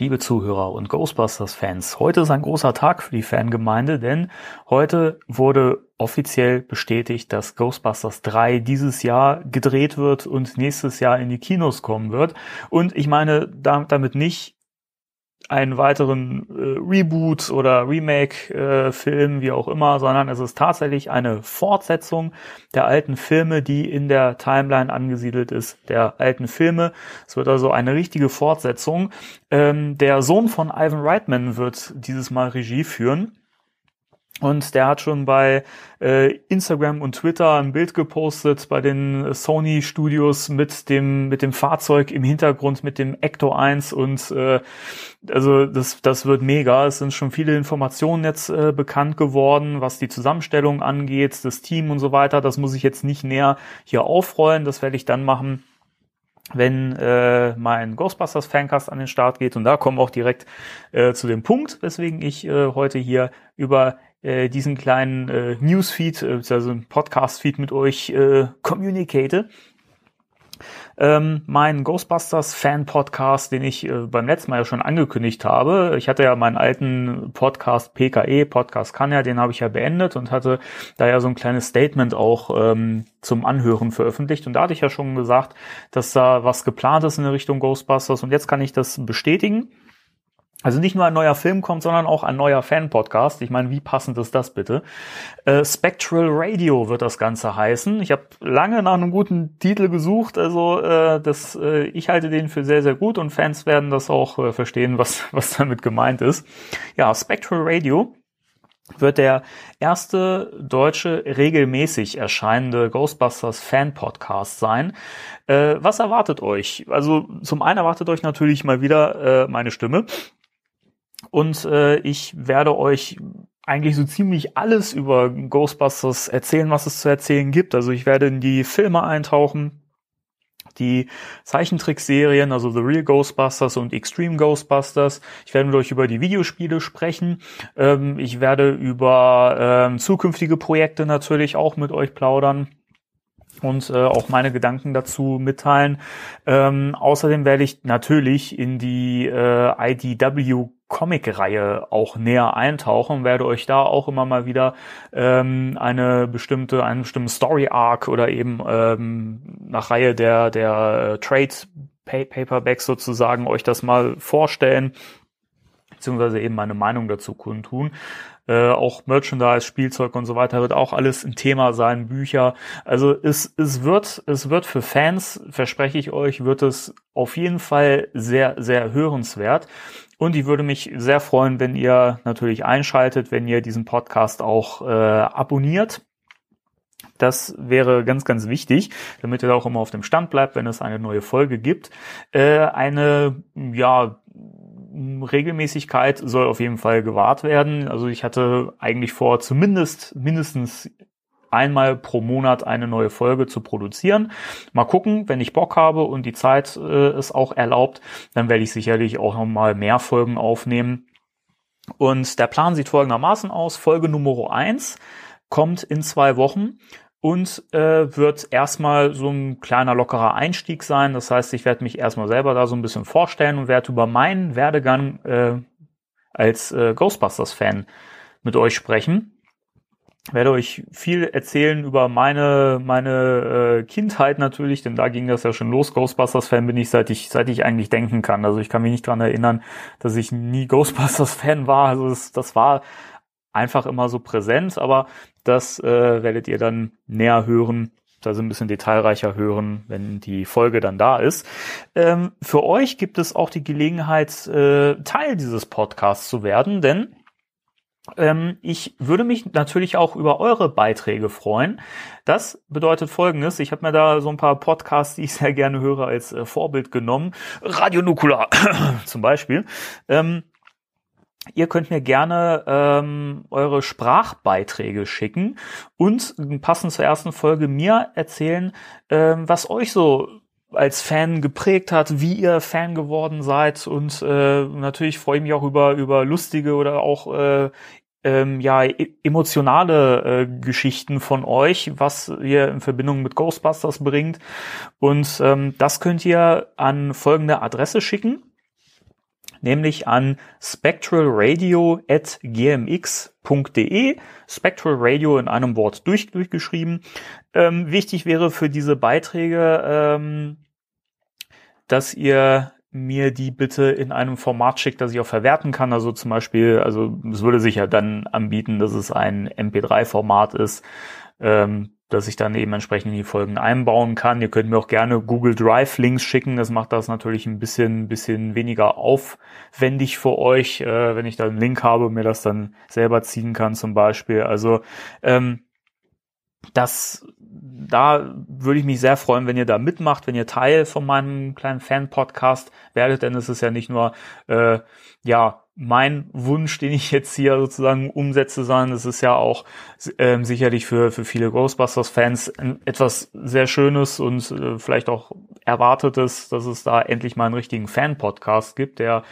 Liebe Zuhörer und Ghostbusters-Fans, heute ist ein großer Tag für die Fangemeinde, denn heute wurde offiziell bestätigt, dass Ghostbusters 3 dieses Jahr gedreht wird und nächstes Jahr in die Kinos kommen wird. Und ich meine damit nicht einen weiteren äh, Reboot oder Remake-Film, äh, wie auch immer, sondern es ist tatsächlich eine Fortsetzung der alten Filme, die in der Timeline angesiedelt ist, der alten Filme. Es wird also eine richtige Fortsetzung. Ähm, der Sohn von Ivan Reitman wird dieses Mal Regie führen. Und der hat schon bei äh, Instagram und Twitter ein Bild gepostet bei den Sony Studios mit dem mit dem Fahrzeug im Hintergrund mit dem Ecto 1 und äh, also das das wird mega. Es sind schon viele Informationen jetzt äh, bekannt geworden, was die Zusammenstellung angeht, das Team und so weiter. Das muss ich jetzt nicht näher hier aufrollen. Das werde ich dann machen wenn äh, mein Ghostbusters Fancast an den Start geht. Und da kommen wir auch direkt äh, zu dem Punkt, weswegen ich äh, heute hier über äh, diesen kleinen äh, Newsfeed, äh, also ein Podcast-Feed mit euch äh, communicate. Ähm, mein Ghostbusters Fan Podcast, den ich äh, beim letzten Mal ja schon angekündigt habe. Ich hatte ja meinen alten Podcast PKE, Podcast kann ja, den habe ich ja beendet und hatte da ja so ein kleines Statement auch ähm, zum Anhören veröffentlicht. Und da hatte ich ja schon gesagt, dass da was geplant ist in der Richtung Ghostbusters und jetzt kann ich das bestätigen. Also nicht nur ein neuer Film kommt, sondern auch ein neuer Fan-Podcast. Ich meine, wie passend ist das bitte? Äh, Spectral Radio wird das Ganze heißen. Ich habe lange nach einem guten Titel gesucht. Also äh, das, äh, ich halte den für sehr, sehr gut und Fans werden das auch äh, verstehen, was, was damit gemeint ist. Ja, Spectral Radio wird der erste deutsche regelmäßig erscheinende Ghostbusters Fan Podcast sein. Äh, was erwartet euch? Also zum einen erwartet euch natürlich mal wieder äh, meine Stimme. Und äh, ich werde euch eigentlich so ziemlich alles über Ghostbusters erzählen, was es zu erzählen gibt. Also ich werde in die Filme eintauchen, die Zeichentrickserien, also The Real Ghostbusters und Extreme Ghostbusters. Ich werde mit euch über die Videospiele sprechen. Ähm, ich werde über ähm, zukünftige Projekte natürlich auch mit euch plaudern und äh, auch meine Gedanken dazu mitteilen. Ähm, außerdem werde ich natürlich in die äh, IDW Comic-Reihe auch näher eintauchen, werde euch da auch immer mal wieder ähm, eine bestimmte, einen bestimmten Story-Arc oder eben ähm, nach Reihe der, der äh, Trade Paperbacks sozusagen euch das mal vorstellen, beziehungsweise eben meine Meinung dazu kundtun. Äh, auch Merchandise, Spielzeug und so weiter wird auch alles ein Thema sein, Bücher. Also es, es wird, es wird für Fans, verspreche ich euch, wird es auf jeden Fall sehr, sehr hörenswert. Und ich würde mich sehr freuen, wenn ihr natürlich einschaltet, wenn ihr diesen Podcast auch äh, abonniert. Das wäre ganz, ganz wichtig, damit ihr auch immer auf dem Stand bleibt, wenn es eine neue Folge gibt. Äh, eine, ja, Regelmäßigkeit soll auf jeden Fall gewahrt werden. Also ich hatte eigentlich vor, zumindest mindestens einmal pro Monat eine neue Folge zu produzieren. Mal gucken, wenn ich Bock habe und die Zeit äh, es auch erlaubt, dann werde ich sicherlich auch noch mal mehr Folgen aufnehmen. Und der Plan sieht folgendermaßen aus. Folge Nummer eins kommt in zwei Wochen und äh, wird erstmal so ein kleiner lockerer Einstieg sein. Das heißt, ich werde mich erstmal selber da so ein bisschen vorstellen und werde über meinen Werdegang äh, als äh, Ghostbusters-Fan mit euch sprechen. Werde euch viel erzählen über meine meine äh, Kindheit natürlich, denn da ging das ja schon los. Ghostbusters-Fan bin ich seit ich seit ich eigentlich denken kann. Also ich kann mich nicht dran erinnern, dass ich nie Ghostbusters-Fan war. Also das, das war einfach immer so präsent, aber das äh, werdet ihr dann näher hören, also ein bisschen detailreicher hören, wenn die Folge dann da ist. Ähm, für euch gibt es auch die Gelegenheit, äh, Teil dieses Podcasts zu werden, denn ähm, ich würde mich natürlich auch über eure Beiträge freuen. Das bedeutet folgendes, ich habe mir da so ein paar Podcasts, die ich sehr gerne höre, als äh, Vorbild genommen. Radio Nukular zum Beispiel. Ähm, Ihr könnt mir gerne ähm, eure Sprachbeiträge schicken und passend zur ersten Folge mir erzählen, ähm, was euch so als Fan geprägt hat, wie ihr Fan geworden seid. Und äh, natürlich freue ich mich auch über über lustige oder auch äh, ähm, ja e-, emotionale äh, Geschichten von euch, was ihr in Verbindung mit Ghostbusters bringt. Und ähm, das könnt ihr an folgende Adresse schicken nämlich an spectralradio.gmx.de. Spectral Radio in einem Wort durch, durchgeschrieben. Ähm, wichtig wäre für diese Beiträge, ähm, dass ihr mir die bitte in einem Format schickt, das ich auch verwerten kann. Also zum Beispiel, also es würde sich ja dann anbieten, dass es ein MP3-Format ist, ähm, dass ich dann eben entsprechend die Folgen einbauen kann. Ihr könnt mir auch gerne Google Drive Links schicken. Das macht das natürlich ein bisschen, bisschen weniger aufwendig für euch, äh, wenn ich da einen Link habe und mir das dann selber ziehen kann zum Beispiel. Also ähm, das, da würde ich mich sehr freuen, wenn ihr da mitmacht, wenn ihr Teil von meinem kleinen Fan-Podcast werdet, denn es ist ja nicht nur äh, ja mein Wunsch, den ich jetzt hier sozusagen umsetze, sondern es ist ja auch ähm, sicherlich für, für viele Ghostbusters-Fans etwas sehr Schönes und äh, vielleicht auch Erwartetes, dass es da endlich mal einen richtigen Fan-Podcast gibt, der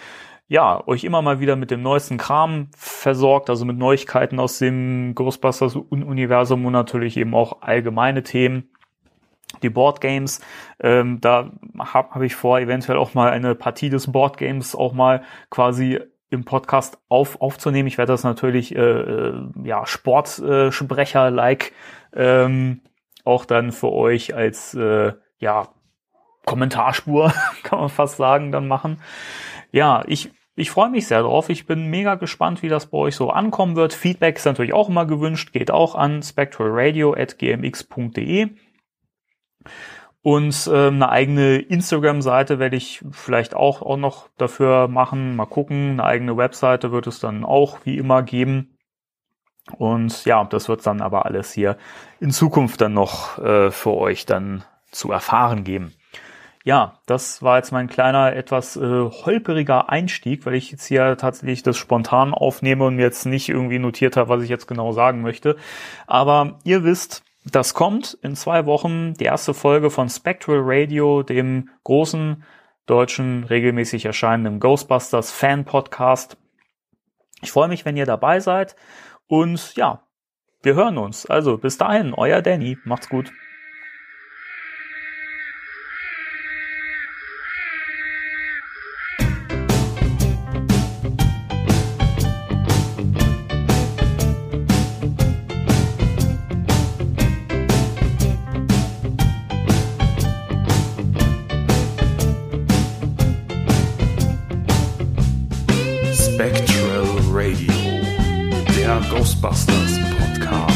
ja, euch immer mal wieder mit dem neuesten Kram versorgt, also mit Neuigkeiten aus dem Ghostbusters-Universum und natürlich eben auch allgemeine Themen die Boardgames. Ähm, da habe hab ich vor, eventuell auch mal eine Partie des Boardgames auch mal quasi im Podcast auf, aufzunehmen. Ich werde das natürlich äh, äh, ja Sportsprecher-like ähm, auch dann für euch als äh, ja Kommentarspur kann man fast sagen dann machen. Ja, ich ich freue mich sehr drauf. Ich bin mega gespannt, wie das bei euch so ankommen wird. Feedback ist natürlich auch immer gewünscht, geht auch an spectralradio@gmx.de. Und äh, eine eigene Instagram-Seite werde ich vielleicht auch, auch noch dafür machen. Mal gucken. Eine eigene Webseite wird es dann auch wie immer geben. Und ja, das wird dann aber alles hier in Zukunft dann noch äh, für euch dann zu erfahren geben. Ja, das war jetzt mein kleiner, etwas äh, holperiger Einstieg, weil ich jetzt hier tatsächlich das spontan aufnehme und mir jetzt nicht irgendwie notiert habe, was ich jetzt genau sagen möchte. Aber ihr wisst, das kommt in zwei Wochen die erste Folge von Spectral Radio, dem großen deutschen regelmäßig erscheinenden Ghostbusters Fan Podcast. Ich freue mich, wenn ihr dabei seid und ja, wir hören uns. Also bis dahin, euer Danny. Macht's gut. der Ghostbusters Podcast.